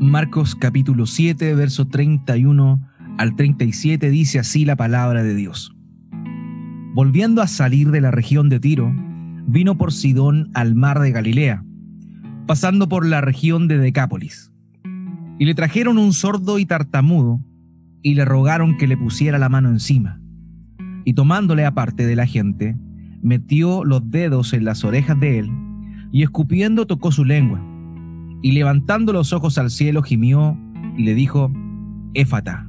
Marcos capítulo 7, verso 31 al 37 dice así la palabra de Dios. Volviendo a salir de la región de Tiro, vino por Sidón al mar de Galilea, pasando por la región de Decápolis. Y le trajeron un sordo y tartamudo, y le rogaron que le pusiera la mano encima. Y tomándole aparte de la gente, metió los dedos en las orejas de él, y escupiendo tocó su lengua y levantando los ojos al cielo gimió y le dijo, Éfata,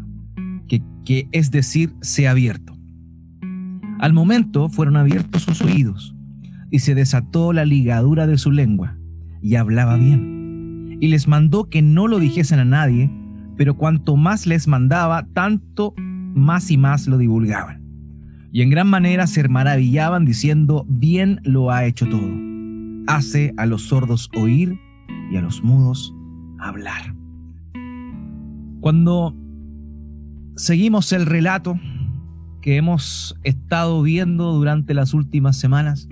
que, que es decir, sea abierto. Al momento fueron abiertos sus oídos y se desató la ligadura de su lengua y hablaba bien. Y les mandó que no lo dijesen a nadie, pero cuanto más les mandaba, tanto más y más lo divulgaban. Y en gran manera se maravillaban diciendo, bien lo ha hecho todo. Hace a los sordos oír y a los mudos hablar. Cuando seguimos el relato que hemos estado viendo durante las últimas semanas,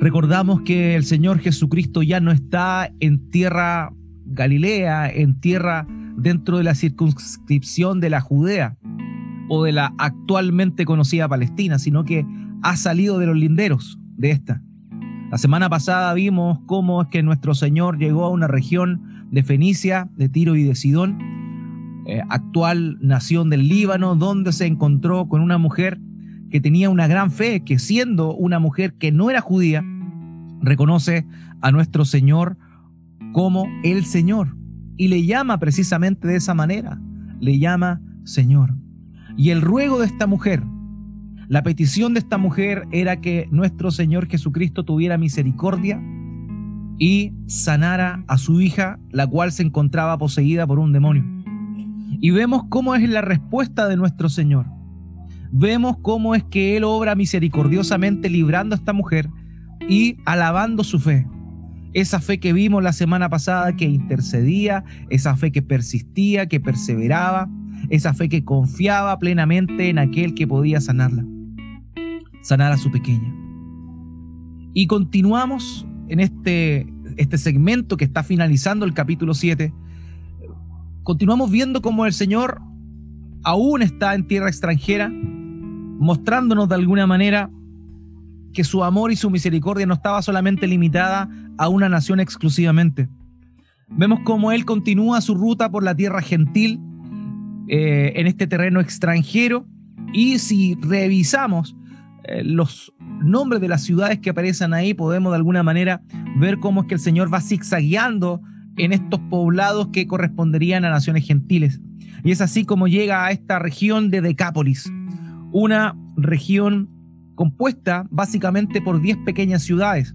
recordamos que el Señor Jesucristo ya no está en tierra Galilea, en tierra dentro de la circunscripción de la Judea o de la actualmente conocida Palestina, sino que ha salido de los linderos de esta. La semana pasada vimos cómo es que nuestro Señor llegó a una región de Fenicia, de Tiro y de Sidón, eh, actual nación del Líbano, donde se encontró con una mujer que tenía una gran fe, que siendo una mujer que no era judía, reconoce a nuestro Señor como el Señor y le llama precisamente de esa manera, le llama Señor. Y el ruego de esta mujer la petición de esta mujer era que nuestro Señor Jesucristo tuviera misericordia y sanara a su hija, la cual se encontraba poseída por un demonio. Y vemos cómo es la respuesta de nuestro Señor. Vemos cómo es que Él obra misericordiosamente librando a esta mujer y alabando su fe. Esa fe que vimos la semana pasada que intercedía, esa fe que persistía, que perseveraba, esa fe que confiaba plenamente en aquel que podía sanarla sanar a su pequeña. Y continuamos en este, este segmento que está finalizando el capítulo 7. Continuamos viendo cómo el Señor aún está en tierra extranjera, mostrándonos de alguna manera que su amor y su misericordia no estaba solamente limitada a una nación exclusivamente. Vemos cómo Él continúa su ruta por la tierra gentil, eh, en este terreno extranjero, y si revisamos eh, los nombres de las ciudades que aparecen ahí, podemos de alguna manera ver cómo es que el Señor va zigzagueando en estos poblados que corresponderían a naciones gentiles. Y es así como llega a esta región de Decápolis, una región compuesta básicamente por 10 pequeñas ciudades.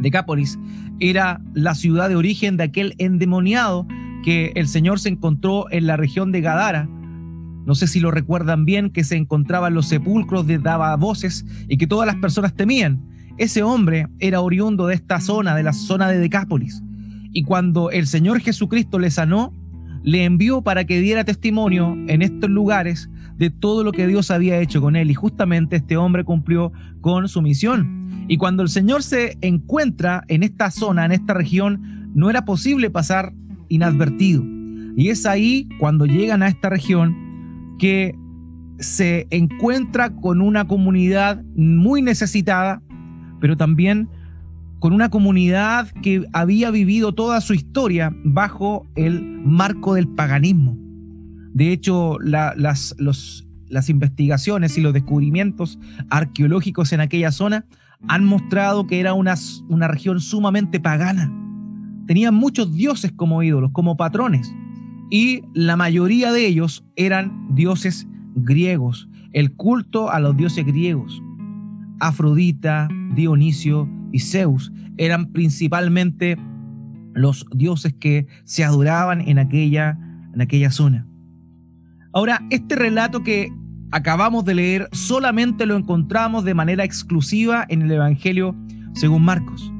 Decápolis era la ciudad de origen de aquel endemoniado que el Señor se encontró en la región de Gadara, no sé si lo recuerdan bien, que se encontraba en los sepulcros de daba voces y que todas las personas temían. Ese hombre era oriundo de esta zona, de la zona de Decápolis. Y cuando el Señor Jesucristo le sanó, le envió para que diera testimonio en estos lugares de todo lo que Dios había hecho con él. Y justamente este hombre cumplió con su misión. Y cuando el Señor se encuentra en esta zona, en esta región, no era posible pasar inadvertido. Y es ahí cuando llegan a esta región que se encuentra con una comunidad muy necesitada, pero también con una comunidad que había vivido toda su historia bajo el marco del paganismo. De hecho, las, las investigaciones y los descubrimientos arqueológicos en aquella zona han mostrado que era una, una región sumamente pagana. Tenían muchos dioses como ídolos, como patrones y la mayoría de ellos eran dioses griegos, el culto a los dioses griegos. Afrodita, Dionisio y Zeus eran principalmente los dioses que se adoraban en aquella, en aquella zona. Ahora, este relato que acabamos de leer solamente lo encontramos de manera exclusiva en el Evangelio según Marcos.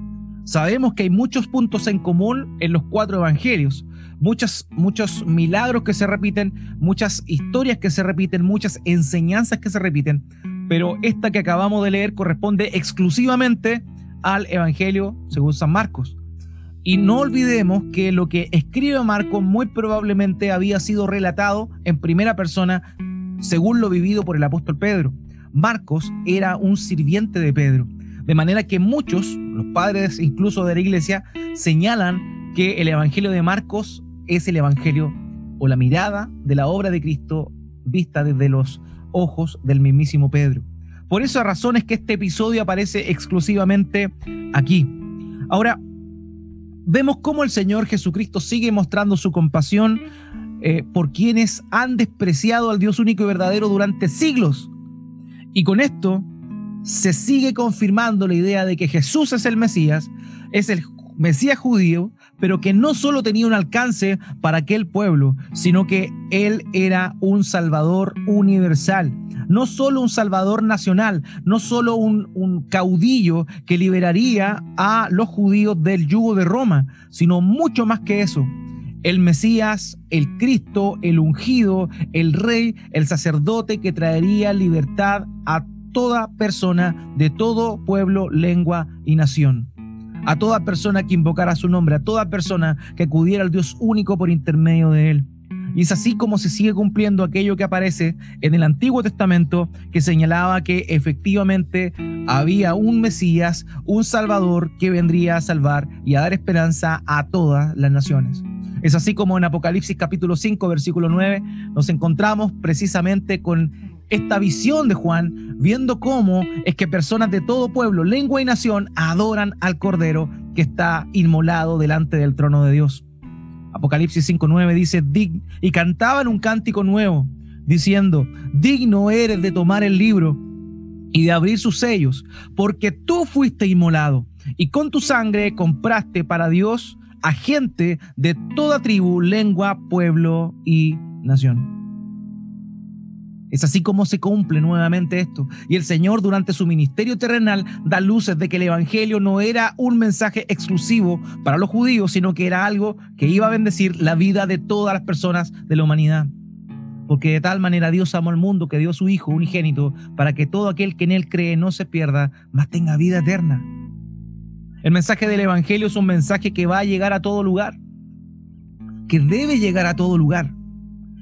Sabemos que hay muchos puntos en común en los cuatro evangelios, muchos, muchos milagros que se repiten, muchas historias que se repiten, muchas enseñanzas que se repiten, pero esta que acabamos de leer corresponde exclusivamente al Evangelio según San Marcos. Y no olvidemos que lo que escribe Marcos muy probablemente había sido relatado en primera persona según lo vivido por el apóstol Pedro. Marcos era un sirviente de Pedro, de manera que muchos, los padres incluso de la iglesia, señalan que el Evangelio de Marcos es el Evangelio o la mirada de la obra de Cristo vista desde los ojos del mismísimo Pedro. Por esa razón es que este episodio aparece exclusivamente aquí. Ahora, vemos cómo el Señor Jesucristo sigue mostrando su compasión eh, por quienes han despreciado al Dios único y verdadero durante siglos. Y con esto se sigue confirmando la idea de que Jesús es el Mesías, es el Mesías judío, pero que no solo tenía un alcance para aquel pueblo, sino que Él era un Salvador universal. No solo un Salvador nacional, no solo un, un caudillo que liberaría a los judíos del yugo de Roma, sino mucho más que eso. El Mesías, el Cristo, el ungido, el rey, el sacerdote que traería libertad a toda persona de todo pueblo, lengua y nación a toda persona que invocara su nombre, a toda persona que acudiera al Dios único por intermedio de él. Y es así como se sigue cumpliendo aquello que aparece en el Antiguo Testamento que señalaba que efectivamente había un Mesías, un Salvador que vendría a salvar y a dar esperanza a todas las naciones. Es así como en Apocalipsis capítulo 5, versículo 9, nos encontramos precisamente con esta visión de Juan, viendo cómo es que personas de todo pueblo, lengua y nación adoran al Cordero que está inmolado delante del trono de Dios. Apocalipsis 5.9 dice, y cantaban un cántico nuevo, diciendo, digno eres de tomar el libro y de abrir sus sellos, porque tú fuiste inmolado y con tu sangre compraste para Dios a gente de toda tribu, lengua, pueblo y nación. Es así como se cumple nuevamente esto. Y el Señor durante su ministerio terrenal da luces de que el Evangelio no era un mensaje exclusivo para los judíos, sino que era algo que iba a bendecir la vida de todas las personas de la humanidad. Porque de tal manera Dios amó al mundo que dio a su Hijo unigénito para que todo aquel que en Él cree no se pierda, mas tenga vida eterna. El mensaje del Evangelio es un mensaje que va a llegar a todo lugar, que debe llegar a todo lugar.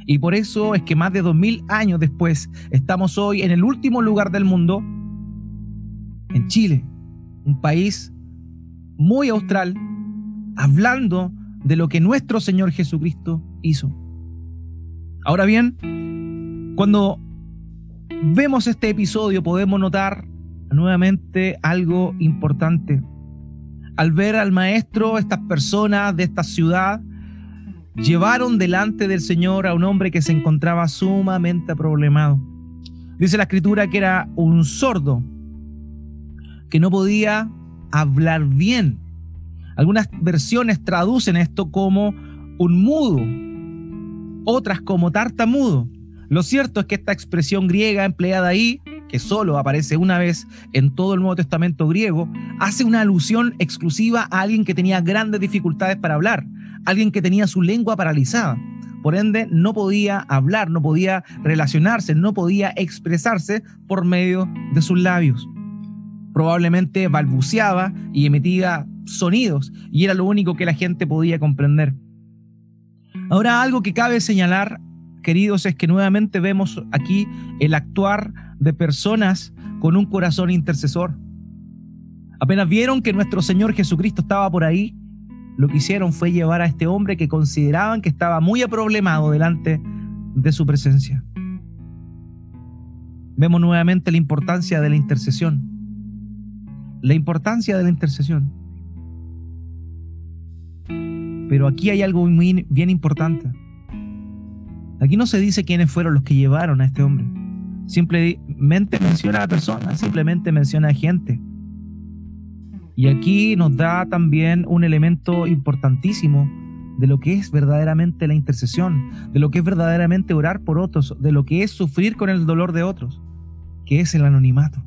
Y por eso es que más de dos mil años después estamos hoy en el último lugar del mundo, en Chile, un país muy austral, hablando de lo que nuestro Señor Jesucristo hizo. Ahora bien, cuando vemos este episodio podemos notar nuevamente algo importante. Al ver al maestro, estas personas de esta ciudad, llevaron delante del Señor a un hombre que se encontraba sumamente problemado. Dice la escritura que era un sordo, que no podía hablar bien. Algunas versiones traducen esto como un mudo, otras como tartamudo. Lo cierto es que esta expresión griega empleada ahí, que solo aparece una vez en todo el Nuevo Testamento griego, hace una alusión exclusiva a alguien que tenía grandes dificultades para hablar, alguien que tenía su lengua paralizada. Por ende, no podía hablar, no podía relacionarse, no podía expresarse por medio de sus labios. Probablemente balbuceaba y emitía sonidos y era lo único que la gente podía comprender. Ahora algo que cabe señalar, queridos, es que nuevamente vemos aquí el actuar de personas con un corazón intercesor. Apenas vieron que nuestro Señor Jesucristo estaba por ahí, lo que hicieron fue llevar a este hombre que consideraban que estaba muy aproblemado delante de su presencia. Vemos nuevamente la importancia de la intercesión. La importancia de la intercesión. Pero aquí hay algo bien importante. Aquí no se dice quiénes fueron los que llevaron a este hombre. Simplemente menciona a personas, simplemente menciona a gente. Y aquí nos da también un elemento importantísimo de lo que es verdaderamente la intercesión, de lo que es verdaderamente orar por otros, de lo que es sufrir con el dolor de otros, que es el anonimato.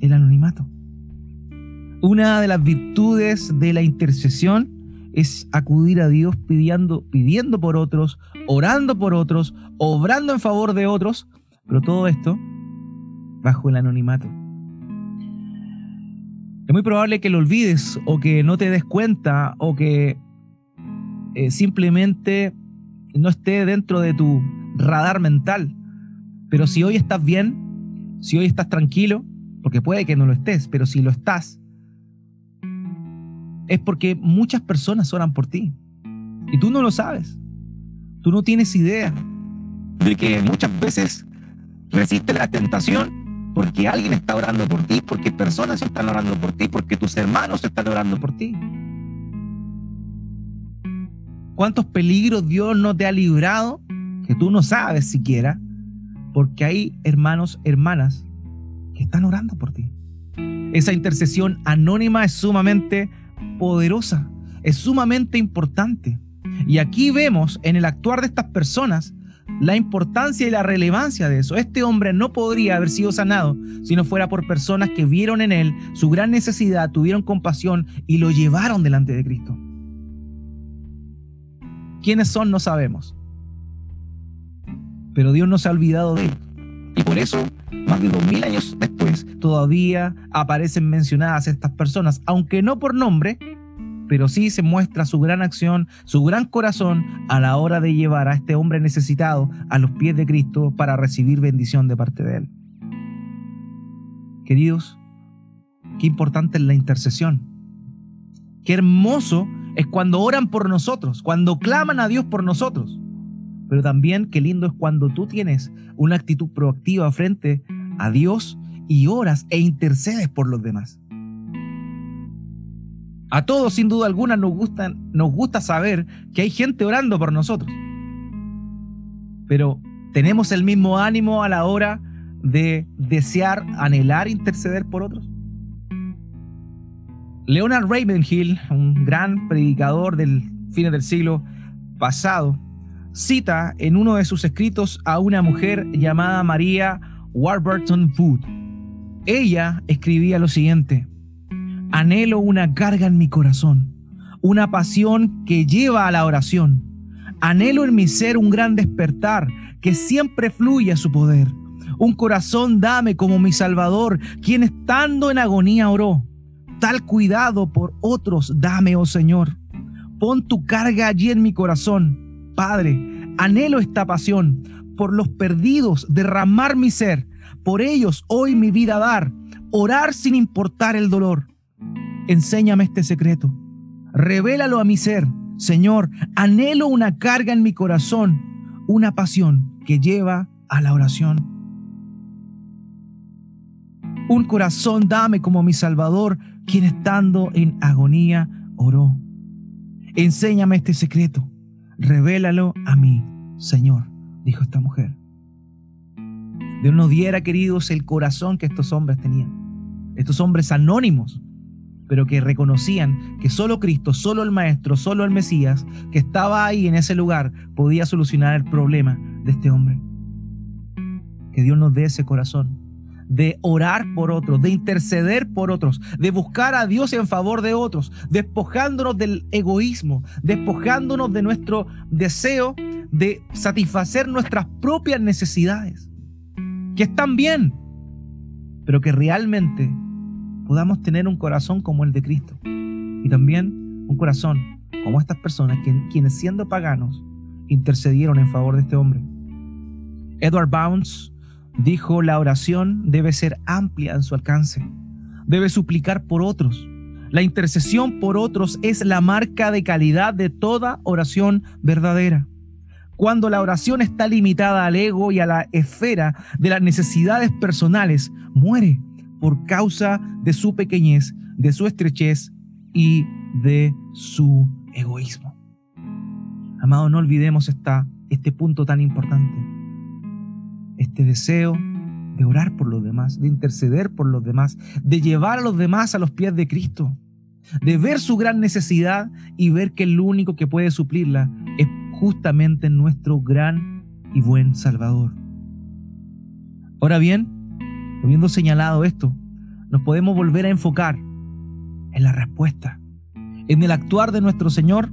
El anonimato. Una de las virtudes de la intercesión es acudir a Dios pidiendo, pidiendo por otros, orando por otros, obrando en favor de otros, pero todo esto bajo el anonimato. Es muy probable que lo olvides o que no te des cuenta o que eh, simplemente no esté dentro de tu radar mental. Pero si hoy estás bien, si hoy estás tranquilo, porque puede que no lo estés, pero si lo estás, es porque muchas personas oran por ti. Y tú no lo sabes. Tú no tienes idea de que muchas veces resiste la tentación porque alguien está orando por ti, porque personas están orando por ti, porque tus hermanos están orando por ti. ¿Cuántos peligros Dios no te ha librado que tú no sabes siquiera? Porque hay hermanos, hermanas que están orando por ti. Esa intercesión anónima es sumamente poderosa, es sumamente importante. Y aquí vemos en el actuar de estas personas la importancia y la relevancia de eso. Este hombre no podría haber sido sanado si no fuera por personas que vieron en él su gran necesidad, tuvieron compasión y lo llevaron delante de Cristo. ¿Quiénes son? No sabemos. Pero Dios no se ha olvidado de él. Y por eso, más de dos mil años después, todavía aparecen mencionadas estas personas, aunque no por nombre, pero sí se muestra su gran acción, su gran corazón a la hora de llevar a este hombre necesitado a los pies de Cristo para recibir bendición de parte de Él. Queridos, qué importante es la intercesión. Qué hermoso es cuando oran por nosotros, cuando claman a Dios por nosotros. Pero también qué lindo es cuando tú tienes una actitud proactiva frente a Dios y oras e intercedes por los demás. A todos, sin duda alguna, nos, nos gusta saber que hay gente orando por nosotros. Pero ¿tenemos el mismo ánimo a la hora de desear, anhelar, interceder por otros? Leonard Ravenhill, un gran predicador del fin del siglo pasado, cita en uno de sus escritos a una mujer llamada María Warburton Wood. Ella escribía lo siguiente, anhelo una carga en mi corazón, una pasión que lleva a la oración. Anhelo en mi ser un gran despertar que siempre fluye a su poder. Un corazón dame como mi Salvador, quien estando en agonía oró Tal cuidado por otros dame, oh Señor. Pon tu carga allí en mi corazón. Padre, anhelo esta pasión por los perdidos, derramar mi ser, por ellos hoy mi vida dar, orar sin importar el dolor. Enséñame este secreto, revélalo a mi ser. Señor, anhelo una carga en mi corazón, una pasión que lleva a la oración. Un corazón dame como mi Salvador, quien estando en agonía oró. Enséñame este secreto, revélalo a mí, Señor, dijo esta mujer. Dios nos diera, queridos, el corazón que estos hombres tenían. Estos hombres anónimos, pero que reconocían que solo Cristo, solo el Maestro, solo el Mesías, que estaba ahí en ese lugar, podía solucionar el problema de este hombre. Que Dios nos dé ese corazón de orar por otros, de interceder por otros, de buscar a Dios en favor de otros, despojándonos del egoísmo, despojándonos de nuestro deseo de satisfacer nuestras propias necesidades, que están bien, pero que realmente podamos tener un corazón como el de Cristo y también un corazón como estas personas quienes siendo paganos intercedieron en favor de este hombre. Edward Bounds Dijo, la oración debe ser amplia en su alcance. Debe suplicar por otros. La intercesión por otros es la marca de calidad de toda oración verdadera. Cuando la oración está limitada al ego y a la esfera de las necesidades personales, muere por causa de su pequeñez, de su estrechez y de su egoísmo. Amado, no olvidemos esta, este punto tan importante este deseo de orar por los demás, de interceder por los demás, de llevar a los demás a los pies de Cristo, de ver su gran necesidad y ver que el único que puede suplirla es justamente nuestro gran y buen Salvador. Ahora bien, habiendo señalado esto, nos podemos volver a enfocar en la respuesta, en el actuar de nuestro Señor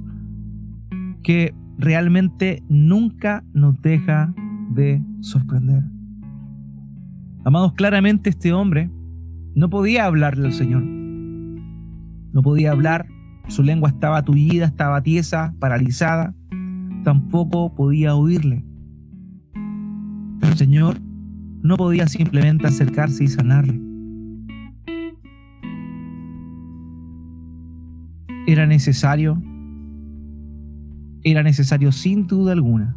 que realmente nunca nos deja de sorprender. Amados, claramente este hombre no podía hablarle al Señor. no podía hablar, su lengua estaba tullida, estaba tiesa, paralizada, tampoco podía oírle. Pero el Señor no podía simplemente acercarse y sanarle. Era necesario, era necesario sin duda alguna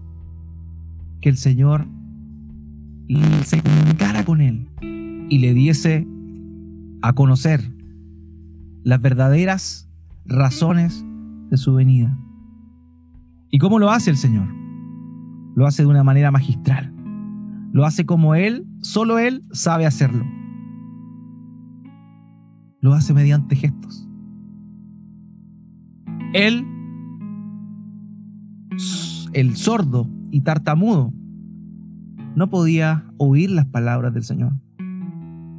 que el Señor se comunicara con él y le diese a conocer las verdaderas razones de su venida. ¿Y cómo lo hace el Señor? Lo hace de una manera magistral. Lo hace como Él, solo Él sabe hacerlo. Lo hace mediante gestos. Él, el sordo y tartamudo, no podía oír las palabras del Señor.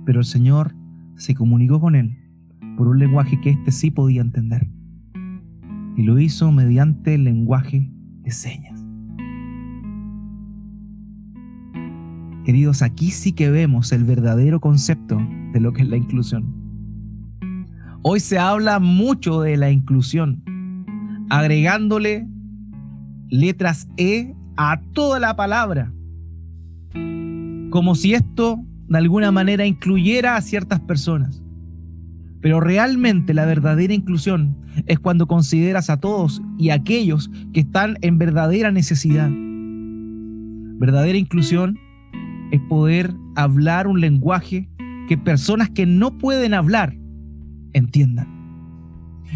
Pero el Señor se comunicó con él por un lenguaje que éste sí podía entender. Y lo hizo mediante el lenguaje de señas. Queridos, aquí sí que vemos el verdadero concepto de lo que es la inclusión. Hoy se habla mucho de la inclusión, agregándole letras E a toda la palabra, como si esto de alguna manera incluyera a ciertas personas. Pero realmente la verdadera inclusión es cuando consideras a todos y a aquellos que están en verdadera necesidad. Verdadera inclusión es poder hablar un lenguaje que personas que no pueden hablar entiendan.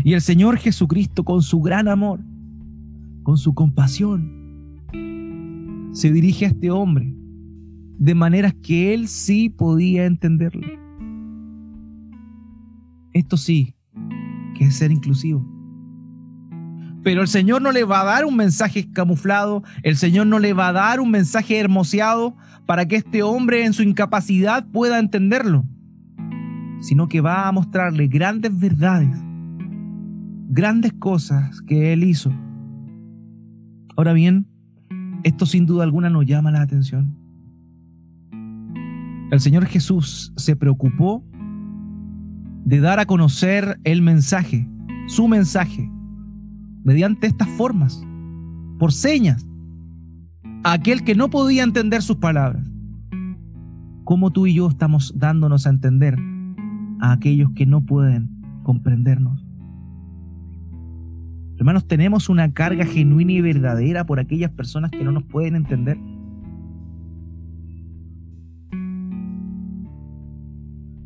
Y el Señor Jesucristo con su gran amor, con su compasión, se dirige a este hombre de maneras que él sí podía entenderlo. Esto sí, que es ser inclusivo. Pero el Señor no le va a dar un mensaje camuflado, el Señor no le va a dar un mensaje hermoseado para que este hombre en su incapacidad pueda entenderlo, sino que va a mostrarle grandes verdades, grandes cosas que Él hizo. Ahora bien, esto sin duda alguna nos llama la atención. El Señor Jesús se preocupó de dar a conocer el mensaje, su mensaje, mediante estas formas, por señas, a aquel que no podía entender sus palabras. ¿Cómo tú y yo estamos dándonos a entender a aquellos que no pueden comprendernos? Hermanos, tenemos una carga genuina y verdadera por aquellas personas que no nos pueden entender.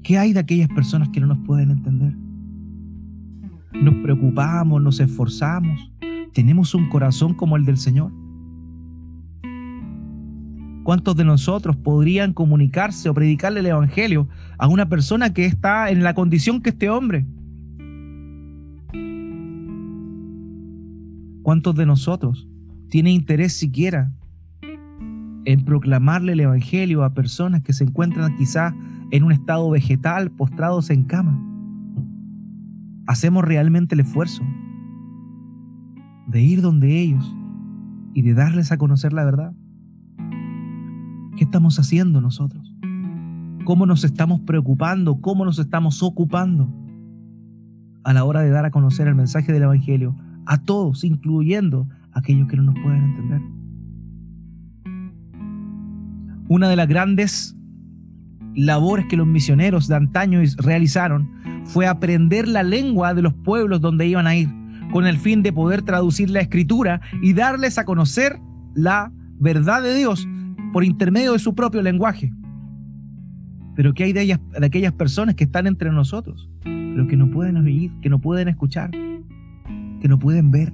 ¿Qué hay de aquellas personas que no nos pueden entender? Nos preocupamos, nos esforzamos, tenemos un corazón como el del Señor. ¿Cuántos de nosotros podrían comunicarse o predicarle el Evangelio a una persona que está en la condición que este hombre? ¿Cuántos de nosotros tiene interés siquiera en proclamarle el Evangelio a personas que se encuentran quizás en un estado vegetal, postrados en cama. Hacemos realmente el esfuerzo de ir donde ellos y de darles a conocer la verdad. ¿Qué estamos haciendo nosotros? ¿Cómo nos estamos preocupando? ¿Cómo nos estamos ocupando a la hora de dar a conocer el mensaje del Evangelio a todos, incluyendo a aquellos que no nos pueden entender? Una de las grandes labores que los misioneros de antaño realizaron fue aprender la lengua de los pueblos donde iban a ir, con el fin de poder traducir la escritura y darles a conocer la verdad de Dios por intermedio de su propio lenguaje. Pero ¿qué hay de, ellas, de aquellas personas que están entre nosotros, pero que no pueden oír, que no pueden escuchar, que no pueden ver?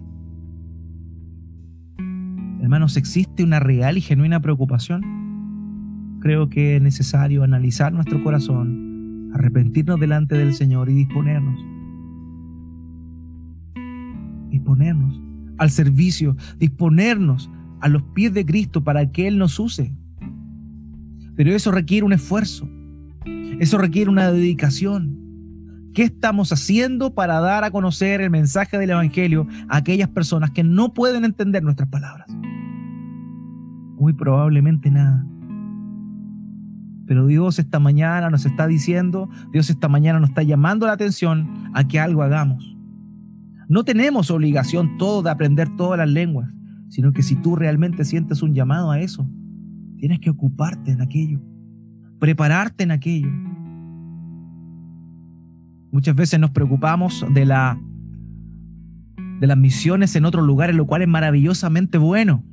Hermanos, existe una real y genuina preocupación creo que es necesario analizar nuestro corazón, arrepentirnos delante del Señor y disponernos. Disponernos al servicio, disponernos a los pies de Cristo para que Él nos use. Pero eso requiere un esfuerzo, eso requiere una dedicación. ¿Qué estamos haciendo para dar a conocer el mensaje del Evangelio a aquellas personas que no pueden entender nuestras palabras? Muy probablemente nada. Pero Dios esta mañana nos está diciendo, Dios esta mañana nos está llamando la atención a que algo hagamos. No tenemos obligación todo de aprender todas las lenguas, sino que si tú realmente sientes un llamado a eso, tienes que ocuparte en aquello, prepararte en aquello. Muchas veces nos preocupamos de la de las misiones en otros lugares, lo cual es maravillosamente bueno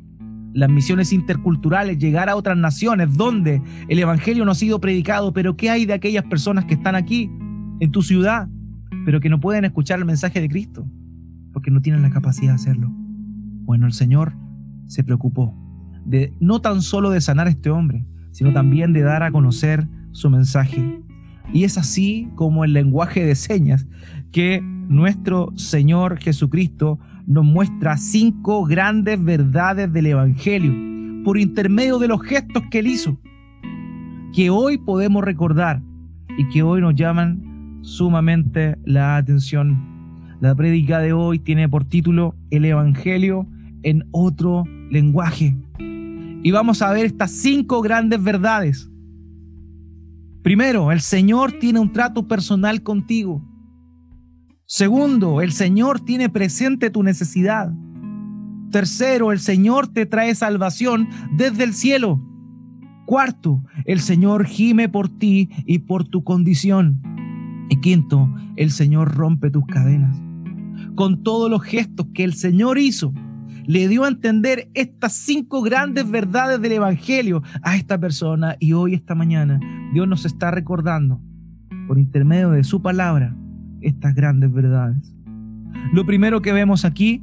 las misiones interculturales, llegar a otras naciones donde el Evangelio no ha sido predicado, pero ¿qué hay de aquellas personas que están aquí, en tu ciudad, pero que no pueden escuchar el mensaje de Cristo? Porque no tienen la capacidad de hacerlo. Bueno, el Señor se preocupó de no tan solo de sanar a este hombre, sino también de dar a conocer su mensaje. Y es así como el lenguaje de señas que nuestro Señor Jesucristo nos muestra cinco grandes verdades del Evangelio por intermedio de los gestos que él hizo, que hoy podemos recordar y que hoy nos llaman sumamente la atención. La prédica de hoy tiene por título El Evangelio en otro lenguaje. Y vamos a ver estas cinco grandes verdades. Primero, el Señor tiene un trato personal contigo. Segundo, el Señor tiene presente tu necesidad. Tercero, el Señor te trae salvación desde el cielo. Cuarto, el Señor gime por ti y por tu condición. Y quinto, el Señor rompe tus cadenas. Con todos los gestos que el Señor hizo, le dio a entender estas cinco grandes verdades del Evangelio a esta persona. Y hoy, esta mañana, Dios nos está recordando, por intermedio de su palabra, estas grandes verdades. Lo primero que vemos aquí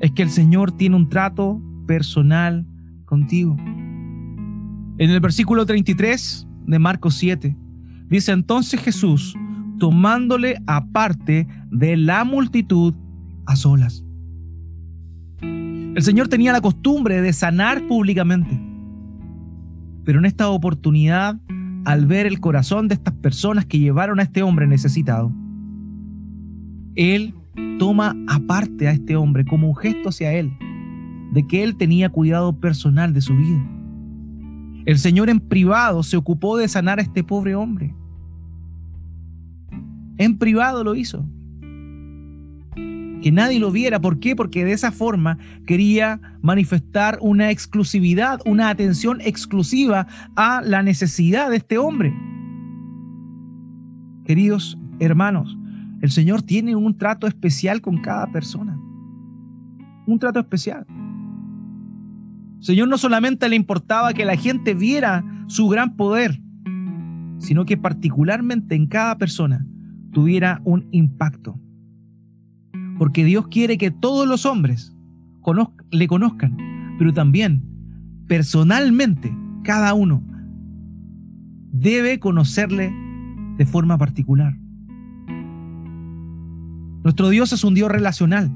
es que el Señor tiene un trato personal contigo. En el versículo 33 de Marcos 7, dice entonces Jesús, tomándole aparte de la multitud a solas. El Señor tenía la costumbre de sanar públicamente, pero en esta oportunidad, al ver el corazón de estas personas que llevaron a este hombre necesitado, él toma aparte a este hombre como un gesto hacia él, de que él tenía cuidado personal de su vida. El Señor en privado se ocupó de sanar a este pobre hombre. En privado lo hizo. Que nadie lo viera. ¿Por qué? Porque de esa forma quería manifestar una exclusividad, una atención exclusiva a la necesidad de este hombre. Queridos hermanos, el Señor tiene un trato especial con cada persona. Un trato especial. Señor no solamente le importaba que la gente viera su gran poder, sino que particularmente en cada persona tuviera un impacto. Porque Dios quiere que todos los hombres le conozcan, pero también personalmente cada uno debe conocerle de forma particular. Nuestro Dios es un Dios relacional,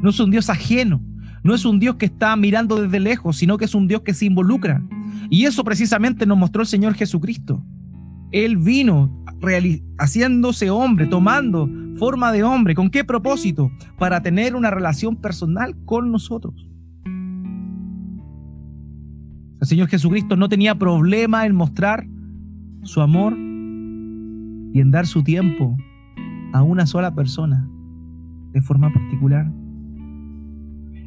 no es un Dios ajeno, no es un Dios que está mirando desde lejos, sino que es un Dios que se involucra. Y eso precisamente nos mostró el Señor Jesucristo. Él vino haciéndose hombre, tomando forma de hombre. ¿Con qué propósito? Para tener una relación personal con nosotros. El Señor Jesucristo no tenía problema en mostrar su amor y en dar su tiempo a una sola persona de forma particular.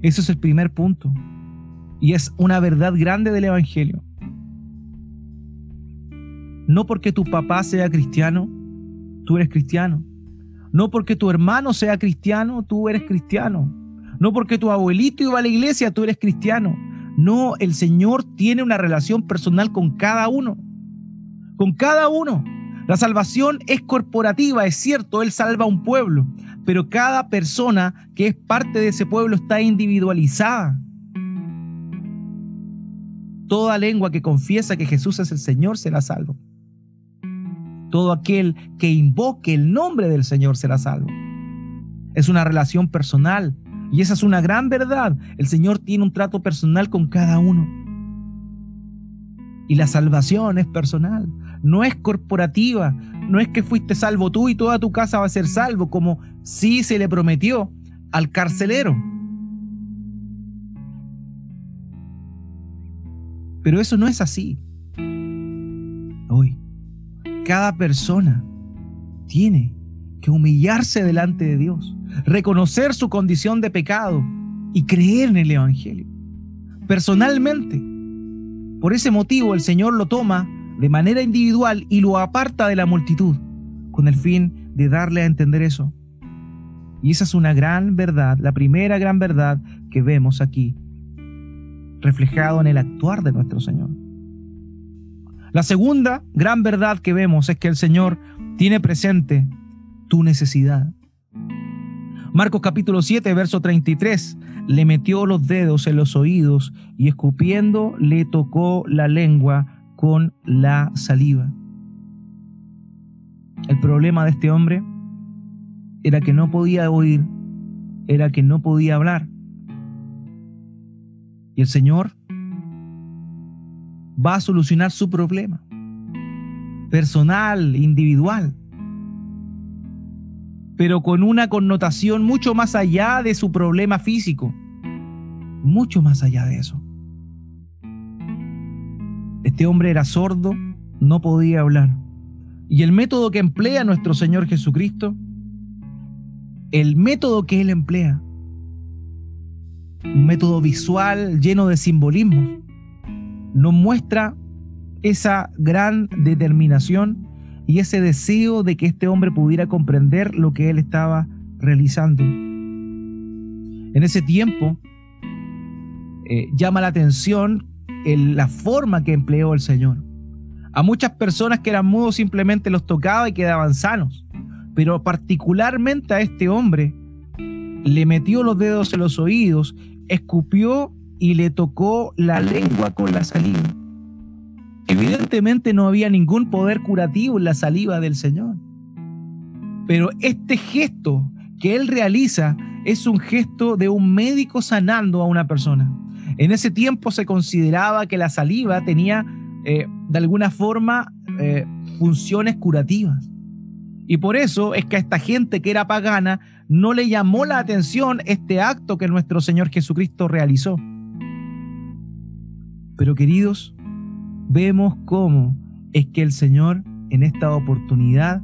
Ese es el primer punto. Y es una verdad grande del Evangelio. No porque tu papá sea cristiano, tú eres cristiano. No porque tu hermano sea cristiano, tú eres cristiano. No porque tu abuelito iba a la iglesia, tú eres cristiano. No, el Señor tiene una relación personal con cada uno. Con cada uno. La salvación es corporativa, es cierto, Él salva a un pueblo, pero cada persona que es parte de ese pueblo está individualizada. Toda lengua que confiesa que Jesús es el Señor será salvo. Todo aquel que invoque el nombre del Señor será salvo. Es una relación personal y esa es una gran verdad. El Señor tiene un trato personal con cada uno. Y la salvación es personal no es corporativa, no es que fuiste salvo tú y toda tu casa va a ser salvo, como sí se le prometió al carcelero. Pero eso no es así. cada persona tiene que humillarse delante de Dios, reconocer su condición de pecado y creer en el Evangelio. Personalmente, por ese motivo el Señor lo toma de manera individual y lo aparta de la multitud, con el fin de darle a entender eso. Y esa es una gran verdad, la primera gran verdad que vemos aquí, reflejado en el actuar de nuestro Señor. La segunda gran verdad que vemos es que el Señor tiene presente tu necesidad. Marcos capítulo 7, verso 33, le metió los dedos en los oídos y escupiendo le tocó la lengua con la saliva. El problema de este hombre era que no podía oír, era que no podía hablar. Y el Señor va a solucionar su problema personal, individual, pero con una connotación mucho más allá de su problema físico, mucho más allá de eso. Este hombre era sordo, no podía hablar. Y el método que emplea nuestro Señor Jesucristo, el método que Él emplea, un método visual lleno de simbolismo, nos muestra esa gran determinación y ese deseo de que este hombre pudiera comprender lo que él estaba realizando. En ese tiempo eh, llama la atención la forma que empleó el Señor. A muchas personas que eran mudos simplemente los tocaba y quedaban sanos, pero particularmente a este hombre le metió los dedos en los oídos, escupió y le tocó la lengua con la saliva. Evidentemente no había ningún poder curativo en la saliva del Señor. Pero este gesto que él realiza es un gesto de un médico sanando a una persona. En ese tiempo se consideraba que la saliva tenía eh, de alguna forma eh, funciones curativas. Y por eso es que a esta gente que era pagana no le llamó la atención este acto que nuestro Señor Jesucristo realizó. Pero queridos, vemos cómo es que el Señor en esta oportunidad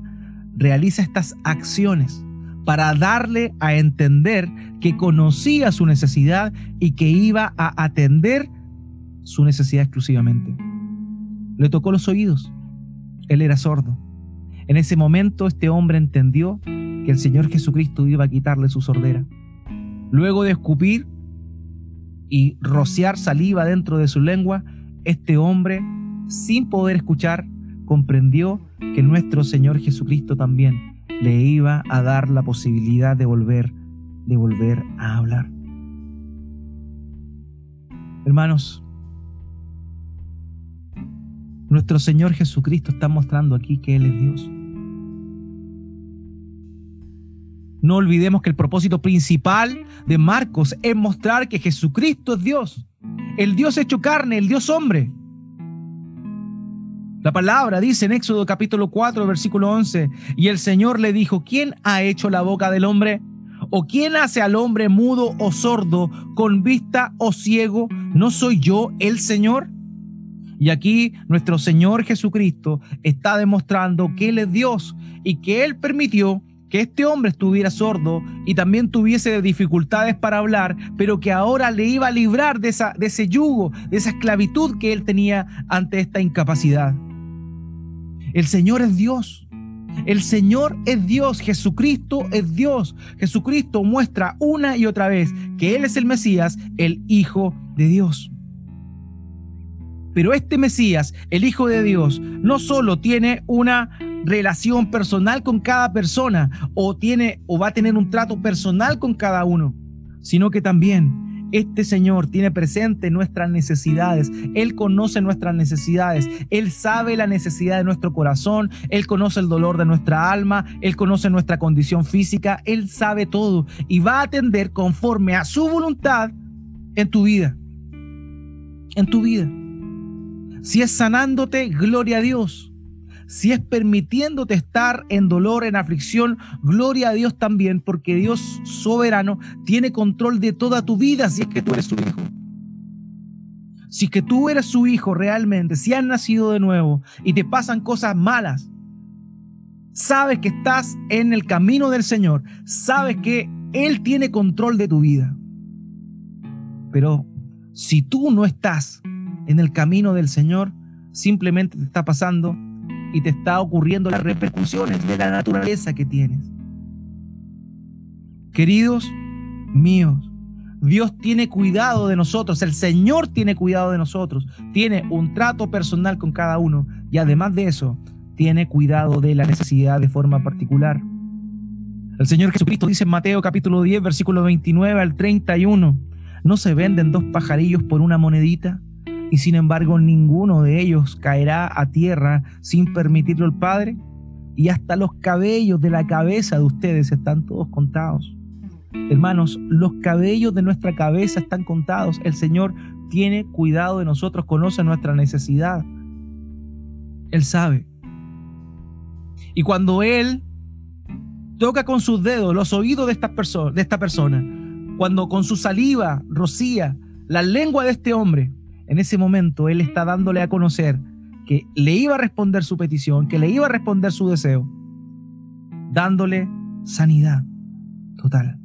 realiza estas acciones para darle a entender que conocía su necesidad y que iba a atender su necesidad exclusivamente. Le tocó los oídos. Él era sordo. En ese momento este hombre entendió que el Señor Jesucristo iba a quitarle su sordera. Luego de escupir y rociar saliva dentro de su lengua, este hombre, sin poder escuchar, comprendió que nuestro Señor Jesucristo también le iba a dar la posibilidad de volver, de volver a hablar. Hermanos, nuestro Señor Jesucristo está mostrando aquí que Él es Dios. No olvidemos que el propósito principal de Marcos es mostrar que Jesucristo es Dios, el Dios hecho carne, el Dios hombre. La palabra dice en Éxodo capítulo 4, versículo 11, y el Señor le dijo, ¿quién ha hecho la boca del hombre? ¿O quién hace al hombre mudo o sordo, con vista o ciego? ¿No soy yo el Señor? Y aquí nuestro Señor Jesucristo está demostrando que Él es Dios y que Él permitió que este hombre estuviera sordo y también tuviese dificultades para hablar, pero que ahora le iba a librar de, esa, de ese yugo, de esa esclavitud que él tenía ante esta incapacidad. El Señor es Dios. El Señor es Dios, Jesucristo es Dios. Jesucristo muestra una y otra vez que Él es el Mesías, el Hijo de Dios. Pero este Mesías, el Hijo de Dios, no solo tiene una relación personal con cada persona o tiene o va a tener un trato personal con cada uno, sino que también este Señor tiene presente nuestras necesidades. Él conoce nuestras necesidades. Él sabe la necesidad de nuestro corazón. Él conoce el dolor de nuestra alma. Él conoce nuestra condición física. Él sabe todo y va a atender conforme a su voluntad en tu vida. En tu vida. Si es sanándote, gloria a Dios. Si es permitiéndote estar en dolor, en aflicción, gloria a Dios también, porque Dios soberano tiene control de toda tu vida si es que tú eres su hijo. Si es que tú eres su hijo realmente, si has nacido de nuevo y te pasan cosas malas, sabes que estás en el camino del Señor, sabes que Él tiene control de tu vida. Pero si tú no estás en el camino del Señor, simplemente te está pasando y te está ocurriendo las repercusiones de la naturaleza que tienes. Queridos míos, Dios tiene cuidado de nosotros, el Señor tiene cuidado de nosotros, tiene un trato personal con cada uno y además de eso, tiene cuidado de la necesidad de forma particular. El Señor Jesucristo dice en Mateo capítulo 10, versículo 29 al 31, ¿no se venden dos pajarillos por una monedita? Y sin embargo ninguno de ellos caerá a tierra sin permitirlo el Padre. Y hasta los cabellos de la cabeza de ustedes están todos contados. Hermanos, los cabellos de nuestra cabeza están contados. El Señor tiene cuidado de nosotros, conoce nuestra necesidad. Él sabe. Y cuando Él toca con sus dedos los oídos de esta, persona, de esta persona, cuando con su saliva rocía la lengua de este hombre, en ese momento Él está dándole a conocer que le iba a responder su petición, que le iba a responder su deseo, dándole sanidad total.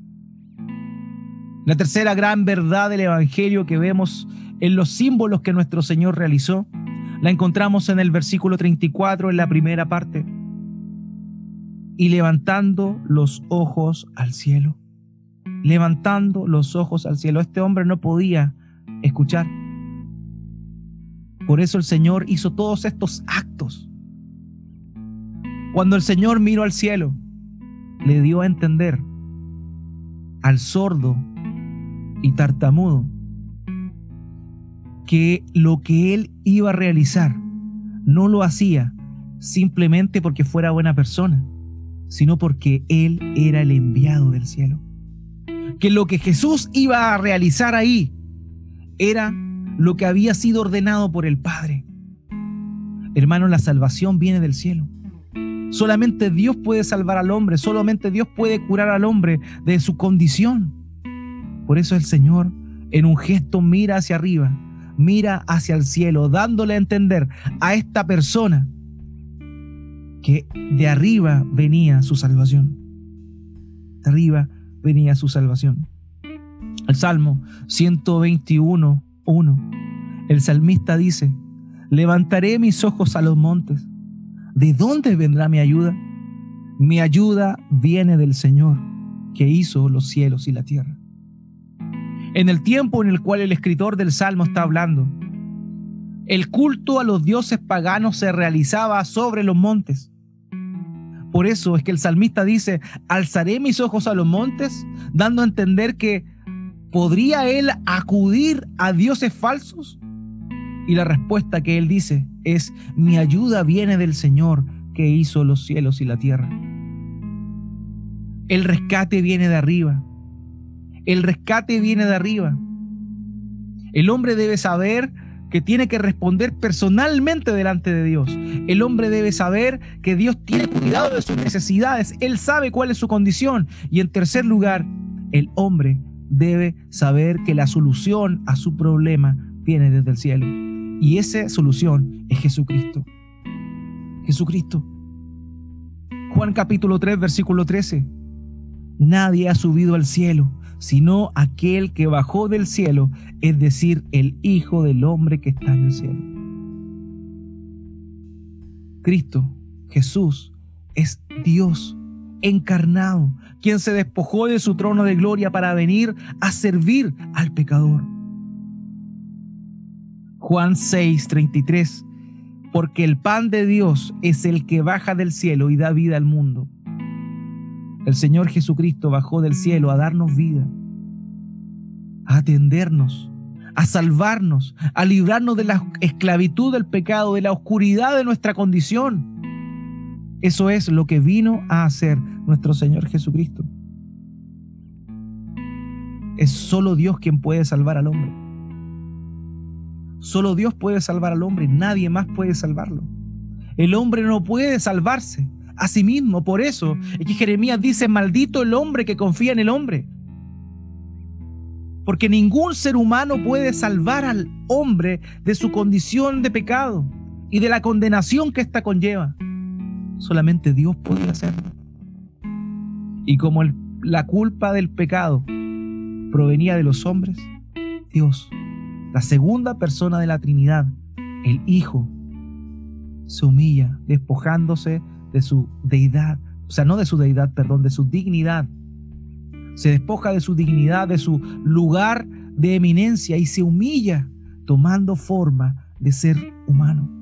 La tercera gran verdad del Evangelio que vemos en los símbolos que nuestro Señor realizó, la encontramos en el versículo 34, en la primera parte. Y levantando los ojos al cielo, levantando los ojos al cielo, este hombre no podía escuchar. Por eso el Señor hizo todos estos actos. Cuando el Señor miró al cielo, le dio a entender al sordo y tartamudo que lo que él iba a realizar no lo hacía simplemente porque fuera buena persona, sino porque él era el enviado del cielo. Que lo que Jesús iba a realizar ahí era lo que había sido ordenado por el Padre. Hermano, la salvación viene del cielo. Solamente Dios puede salvar al hombre, solamente Dios puede curar al hombre de su condición. Por eso el Señor en un gesto mira hacia arriba, mira hacia el cielo, dándole a entender a esta persona que de arriba venía su salvación. De arriba venía su salvación. El Salmo 121, 1. El salmista dice, levantaré mis ojos a los montes. ¿De dónde vendrá mi ayuda? Mi ayuda viene del Señor, que hizo los cielos y la tierra en el tiempo en el cual el escritor del Salmo está hablando. El culto a los dioses paganos se realizaba sobre los montes. Por eso es que el salmista dice, alzaré mis ojos a los montes, dando a entender que ¿podría él acudir a dioses falsos? Y la respuesta que él dice es, mi ayuda viene del Señor que hizo los cielos y la tierra. El rescate viene de arriba. El rescate viene de arriba. El hombre debe saber que tiene que responder personalmente delante de Dios. El hombre debe saber que Dios tiene cuidado de sus necesidades. Él sabe cuál es su condición. Y en tercer lugar, el hombre debe saber que la solución a su problema viene desde el cielo. Y esa solución es Jesucristo. Jesucristo. Juan capítulo 3, versículo 13. Nadie ha subido al cielo sino aquel que bajó del cielo, es decir, el Hijo del Hombre que está en el cielo. Cristo, Jesús, es Dios encarnado, quien se despojó de su trono de gloria para venir a servir al pecador. Juan 6:33, porque el pan de Dios es el que baja del cielo y da vida al mundo. El Señor Jesucristo bajó del cielo a darnos vida, a atendernos, a salvarnos, a librarnos de la esclavitud del pecado, de la oscuridad de nuestra condición. Eso es lo que vino a hacer nuestro Señor Jesucristo. Es solo Dios quien puede salvar al hombre. Solo Dios puede salvar al hombre, nadie más puede salvarlo. El hombre no puede salvarse a sí mismo. Por eso es que Jeremías dice, maldito el hombre que confía en el hombre. Porque ningún ser humano puede salvar al hombre de su condición de pecado y de la condenación que ésta conlleva. Solamente Dios puede hacerlo. Y como la culpa del pecado provenía de los hombres, Dios, la segunda persona de la Trinidad, el Hijo, se humilla despojándose de su deidad, o sea, no de su deidad, perdón, de su dignidad. Se despoja de su dignidad, de su lugar de eminencia y se humilla tomando forma de ser humano.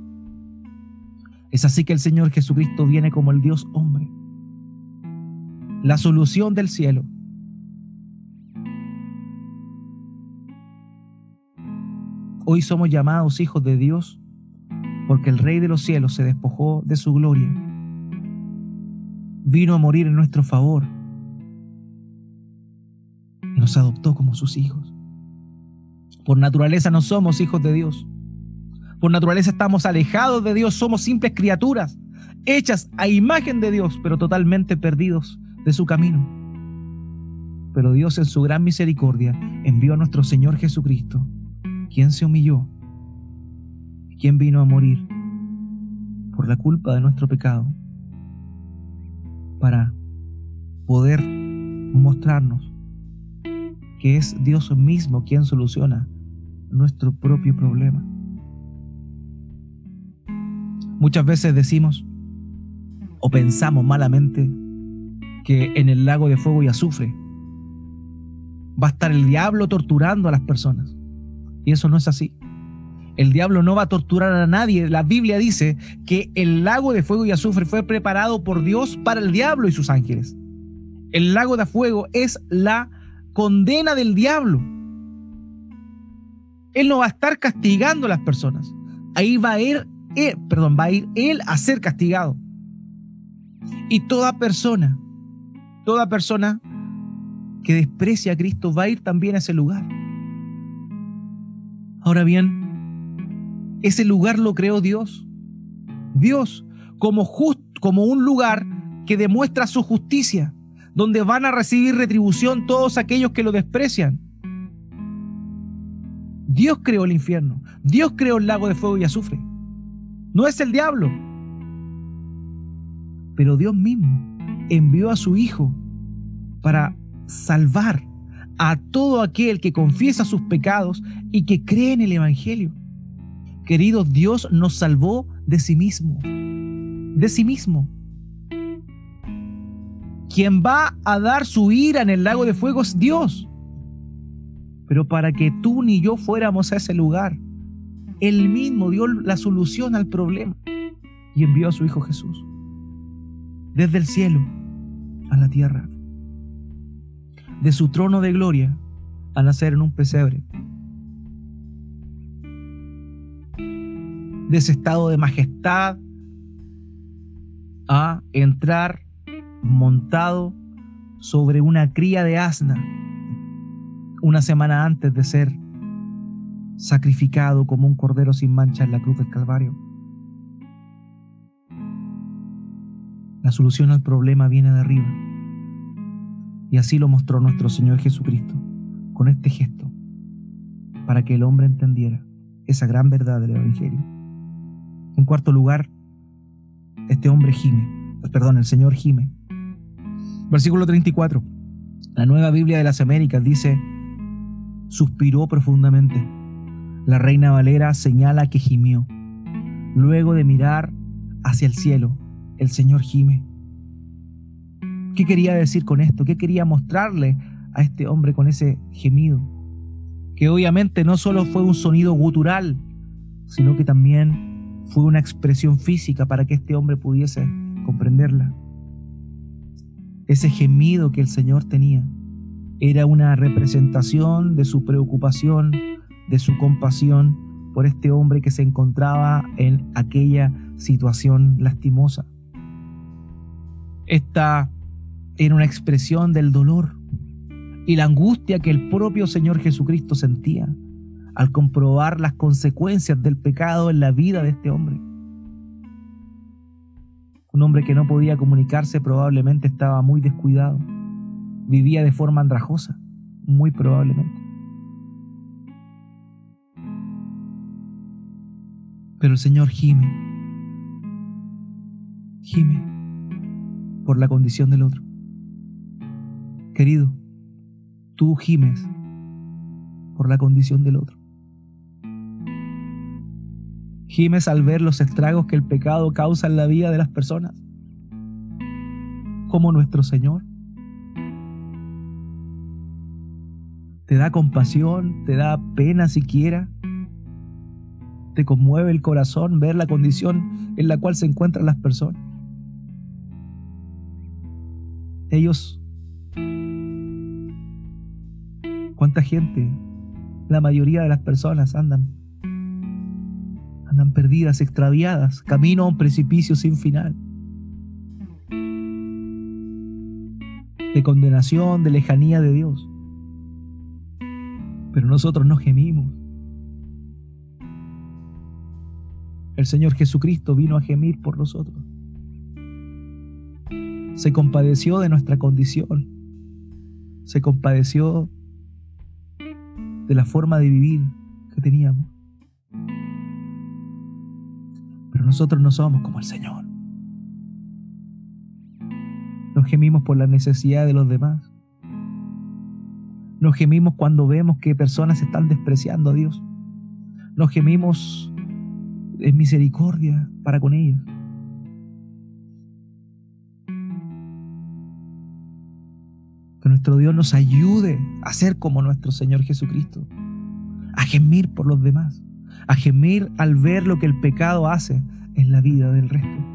Es así que el Señor Jesucristo viene como el Dios hombre, la solución del cielo. Hoy somos llamados hijos de Dios porque el Rey de los cielos se despojó de su gloria, vino a morir en nuestro favor nos adoptó como sus hijos. Por naturaleza no somos hijos de Dios. Por naturaleza estamos alejados de Dios, somos simples criaturas, hechas a imagen de Dios, pero totalmente perdidos de su camino. Pero Dios en su gran misericordia envió a nuestro Señor Jesucristo, quien se humilló, quien vino a morir por la culpa de nuestro pecado, para poder mostrarnos que es Dios mismo quien soluciona nuestro propio problema. Muchas veces decimos o pensamos malamente que en el lago de fuego y azufre va a estar el diablo torturando a las personas. Y eso no es así. El diablo no va a torturar a nadie. La Biblia dice que el lago de fuego y azufre fue preparado por Dios para el diablo y sus ángeles. El lago de fuego es la condena del diablo. Él no va a estar castigando a las personas. Ahí va a ir, él, perdón, va a ir él a ser castigado. Y toda persona, toda persona que desprecia a Cristo va a ir también a ese lugar. Ahora bien, ese lugar lo creó Dios. Dios como, como un lugar que demuestra su justicia, donde van a recibir retribución todos aquellos que lo desprecian. Dios creó el infierno. Dios creó el lago de fuego y azufre. No es el diablo. Pero Dios mismo envió a su Hijo para salvar a todo aquel que confiesa sus pecados y que cree en el Evangelio. Queridos, Dios nos salvó de sí mismo. De sí mismo. Quien va a dar su ira en el lago de fuego es Dios pero para que tú ni yo fuéramos a ese lugar. Él mismo dio la solución al problema y envió a su Hijo Jesús desde el cielo a la tierra, de su trono de gloria a nacer en un pesebre, de ese estado de majestad a entrar montado sobre una cría de asna una semana antes de ser sacrificado como un cordero sin mancha en la cruz del Calvario. La solución al problema viene de arriba. Y así lo mostró nuestro Señor Jesucristo con este gesto, para que el hombre entendiera esa gran verdad del Evangelio. En cuarto lugar, este hombre gime, perdón, el Señor gime. Versículo 34. La nueva Biblia de las Américas dice, suspiró profundamente. La reina Valera señala que gimió. Luego de mirar hacia el cielo, el Señor gime. ¿Qué quería decir con esto? ¿Qué quería mostrarle a este hombre con ese gemido? Que obviamente no solo fue un sonido gutural, sino que también fue una expresión física para que este hombre pudiese comprenderla. Ese gemido que el Señor tenía era una representación de su preocupación, de su compasión por este hombre que se encontraba en aquella situación lastimosa. Esta era una expresión del dolor y la angustia que el propio Señor Jesucristo sentía al comprobar las consecuencias del pecado en la vida de este hombre. Un hombre que no podía comunicarse probablemente estaba muy descuidado vivía de forma andrajosa, muy probablemente. Pero el Señor gime, gime por la condición del otro. Querido, tú gimes por la condición del otro. Gimes al ver los estragos que el pecado causa en la vida de las personas, como nuestro Señor. Te da compasión, te da pena siquiera, conmueve el corazón ver la condición en la cual se encuentran las personas. Ellos, ¿cuánta gente? La mayoría de las personas andan andan perdidas, extraviadas, camino a un precipicio sin final. De condenación, de lejanía de Dios. Pero nosotros no gemimos. El Señor Jesucristo vino a gemir por nosotros. Se compadeció de nuestra condición. Se compadeció de la forma de vivir que teníamos. Pero nosotros no somos como el Señor. Nos gemimos por la necesidad de los demás. Nos gemimos cuando vemos que personas están despreciando a Dios. Nos gemimos en misericordia para con ellos. Que nuestro Dios nos ayude a ser como nuestro Señor Jesucristo, a gemir por los demás a gemir al ver lo que el pecado hace en la vida del resto.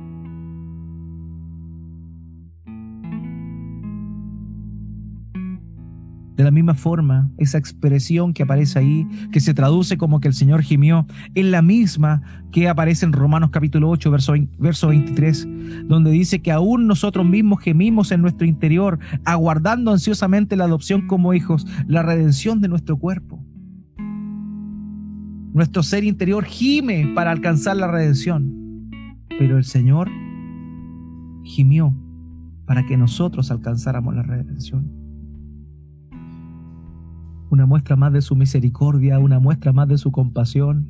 De la misma forma, esa expresión que aparece ahí, que se traduce como que el Señor gimió, es la misma que aparece en Romanos capítulo 8, verso, verso 23, donde dice que aún nosotros mismos gemimos en nuestro interior, aguardando ansiosamente la adopción como hijos, la redención de nuestro cuerpo. Nuestro ser interior gime para alcanzar la redención, pero el Señor gimió para que nosotros alcanzáramos la redención. Una muestra más de su misericordia, una muestra más de su compasión,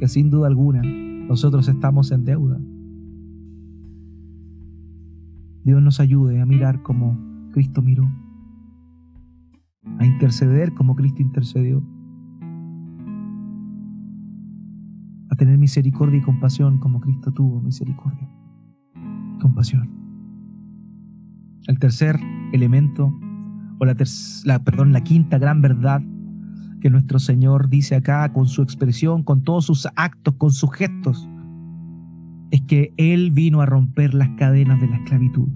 que sin duda alguna nosotros estamos en deuda. Dios nos ayude a mirar como Cristo miró, a interceder como Cristo intercedió tener misericordia y compasión como Cristo tuvo misericordia y compasión. El tercer elemento, o la, la, perdón, la quinta gran verdad que nuestro Señor dice acá con su expresión, con todos sus actos, con sus gestos, es que Él vino a romper las cadenas de la esclavitud.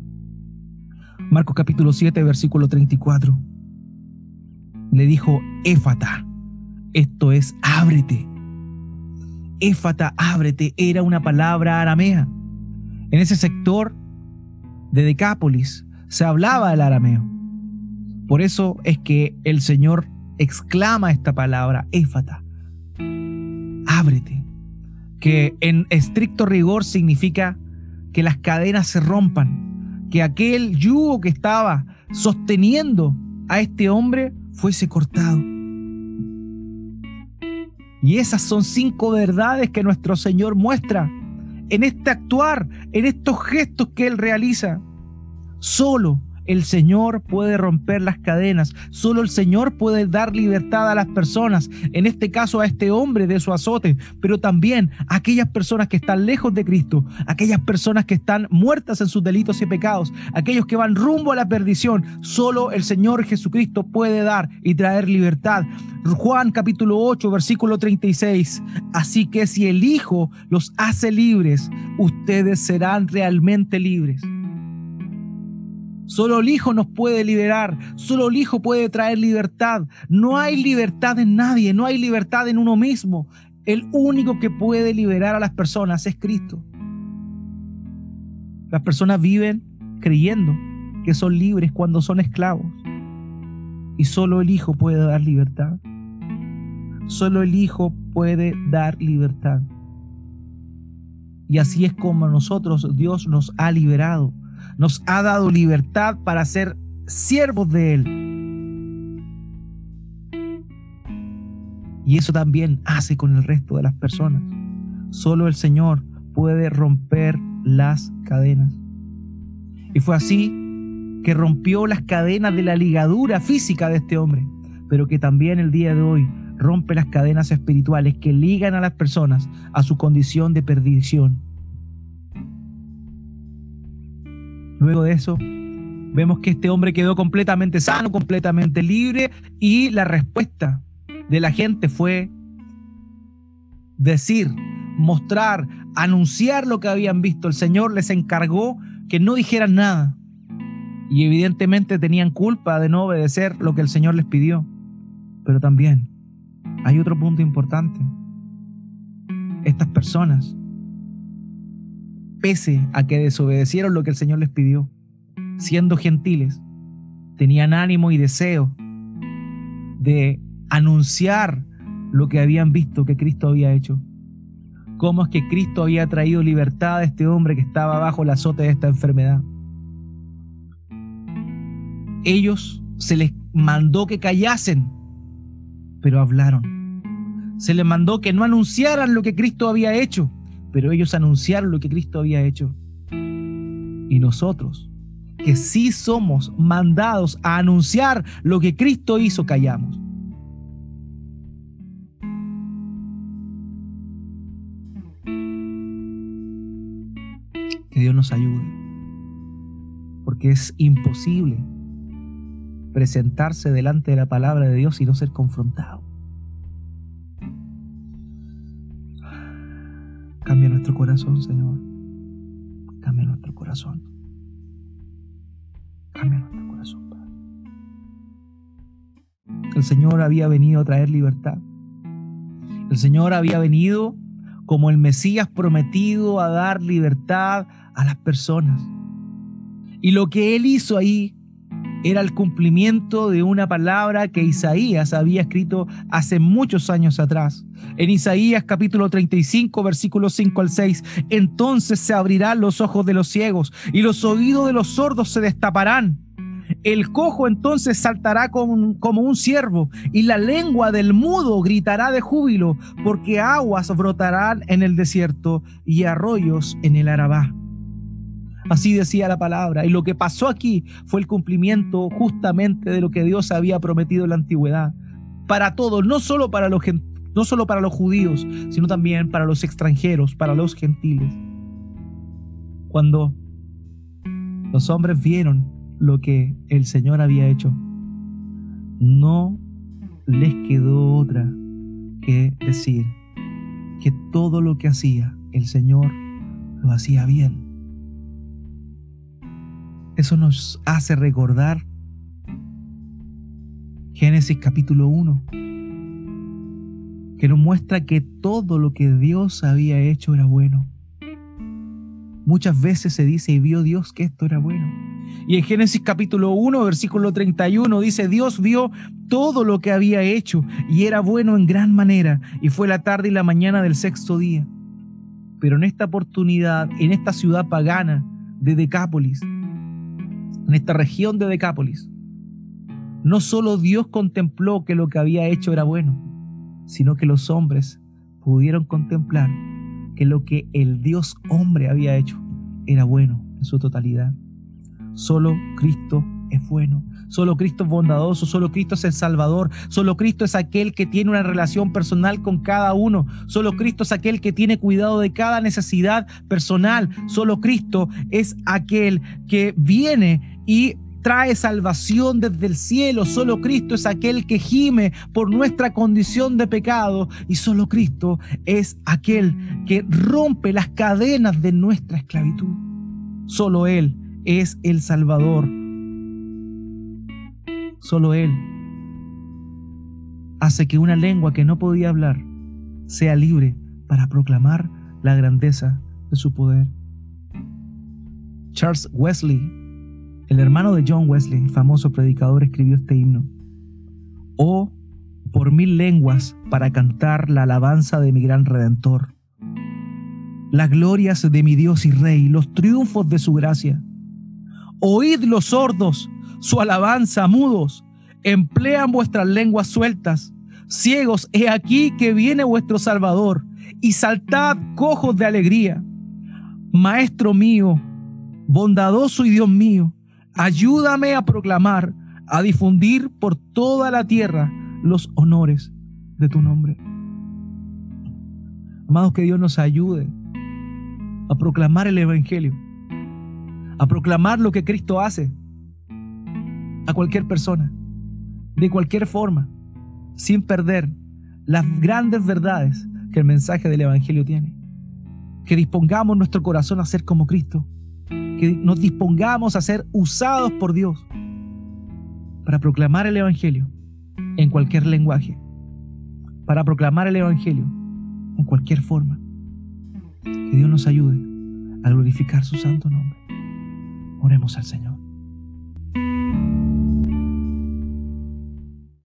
Marcos capítulo 7, versículo 34. Le dijo, Éfata, esto es, ábrete. Éfata, ábrete, era una palabra aramea. En ese sector de Decápolis se hablaba el arameo. Por eso es que el Señor exclama esta palabra, Éfata, ábrete, que en estricto rigor significa que las cadenas se rompan, que aquel yugo que estaba sosteniendo a este hombre fuese cortado. Y esas son cinco verdades que nuestro Señor muestra en este actuar, en estos gestos que Él realiza. Solo el Señor puede romper las cadenas, solo el Señor puede dar libertad a las personas, en este caso a este hombre de su azote, pero también a aquellas personas que están lejos de Cristo, aquellas personas que están muertas en sus delitos y pecados, aquellos que van rumbo a la perdición, solo el Señor Jesucristo puede dar y traer libertad. Juan capítulo 8, versículo 36. Así que si el Hijo los hace libres, ustedes serán realmente libres. Solo el Hijo nos puede liberar, solo el Hijo puede traer libertad. No hay libertad en nadie, no hay libertad en uno mismo. El único que puede liberar a las personas es Cristo. Las personas viven creyendo que son libres cuando son esclavos. Y solo el Hijo puede dar libertad. Solo el Hijo puede dar libertad. Y así es como nosotros Dios nos ha liberado nos ha dado libertad para ser siervos de Él. Y eso también hace con el resto de las personas. Solo el Señor puede romper las cadenas. Y fue así que rompió las cadenas de la ligadura física de este hombre, pero que también el día de hoy rompe las cadenas espirituales que ligan a las personas a su condición de perdición. Luego de eso, vemos que este hombre quedó completamente sano, completamente libre y la respuesta de la gente fue decir, mostrar, anunciar lo que habían visto. El Señor les encargó que no dijeran nada. Y evidentemente tenían culpa de no obedecer lo que el Señor les pidió. Pero también hay otro punto importante. Estas personas, pese a que desobedecieron lo que el Señor les pidió, siendo gentiles, tenían ánimo y deseo de anunciar lo que habían visto que Cristo había hecho. Cómo es que Cristo había traído libertad a este hombre que estaba bajo el azote de esta enfermedad. Ellos se les mandó que callasen, pero hablaron. Se les mandó que no anunciaran lo que Cristo había hecho, pero ellos anunciaron lo que Cristo había hecho. Y nosotros, que sí somos mandados a anunciar lo que Cristo hizo, callamos. Que Dios nos ayude, porque es imposible presentarse delante de la palabra de Dios y no ser confrontado. Cambia nuestro corazón, Señor. Cambia nuestro corazón. Cambia nuestro corazón, Padre. El Señor había venido a traer libertad. El Señor había venido como el Mesías prometido a dar libertad a las personas. Y lo que Él hizo ahí era el cumplimiento de una palabra que Isaías había escrito hace muchos años atrás. En Isaías capítulo 35 versículos 5 al 6, entonces se abrirán los ojos de los ciegos y los oídos de los sordos se destaparán. El cojo entonces saltará como, un ciervo y la lengua del mudo gritará de júbilo, porque aguas brotarán en el desierto y arroyos en el Arabá. Así decía la palabra. Y lo que pasó aquí fue el cumplimiento justamente de lo que Dios había prometido en la antigüedad. Para todos, no solo para los, no solo para los judíos, sino también para los extranjeros, para los gentiles. Cuando los hombres vieron lo que el Señor había hecho, no les quedó otra que decir que todo lo que hacía el Señor lo hacía bien. Eso nos hace recordar Génesis capítulo 1, que nos muestra que todo lo que Dios había hecho era bueno. Muchas veces se dice, y vio Dios que esto era bueno. Y en Génesis capítulo 1, versículo 31 dice, Dios vio todo lo que había hecho y era bueno en gran manera, y fue la tarde y la mañana del sexto día. Pero en esta oportunidad, en esta ciudad pagana de Decápolis, en esta región de Decápolis, no solo Dios contempló que lo que había hecho era bueno, sino que los hombres pudieron contemplar que lo que el Dios hombre había hecho era bueno en su totalidad. Solo Cristo es bueno. Solo Cristo es bondadoso, solo Cristo es el Salvador, solo Cristo es aquel que tiene una relación personal con cada uno, solo Cristo es aquel que tiene cuidado de cada necesidad personal, solo Cristo es aquel que viene y trae salvación desde el cielo. Solo Cristo es aquel que gime por nuestra condición de pecado y solo Cristo es aquel que rompe las cadenas de nuestra esclavitud. Solo Él es el Salvador Solo Él hace que una lengua que no podía hablar sea libre para proclamar la grandeza de su poder. Charles Wesley, el hermano de John Wesley, famoso predicador, escribió este himno. Oh, por mil lenguas para cantar la alabanza de mi gran redentor, las glorias de mi Dios y Rey, los triunfos de su gracia. Oíd los sordos su alabanza, mudos, emplean vuestras lenguas sueltas. Ciegos, he aquí que viene vuestro Salvador, y saltad cojos de alegría. Maestro mío, bondadoso y Dios mío, ayúdame a proclamar, a difundir por toda la tierra los honores de tu nombre. Amados, que Dios nos ayude a proclamar el Evangelio, a proclamar lo que Cristo hace a cualquier persona, de cualquier forma, sin perder las grandes verdades que el mensaje del Evangelio tiene. Que dispongamos nuestro corazón a ser como Cristo, que nos dispongamos a ser usados por Dios para proclamar el Evangelio en cualquier lenguaje, para proclamar el Evangelio en cualquier forma. Que Dios nos ayude a glorificar su santo nombre. Oremos al Señor.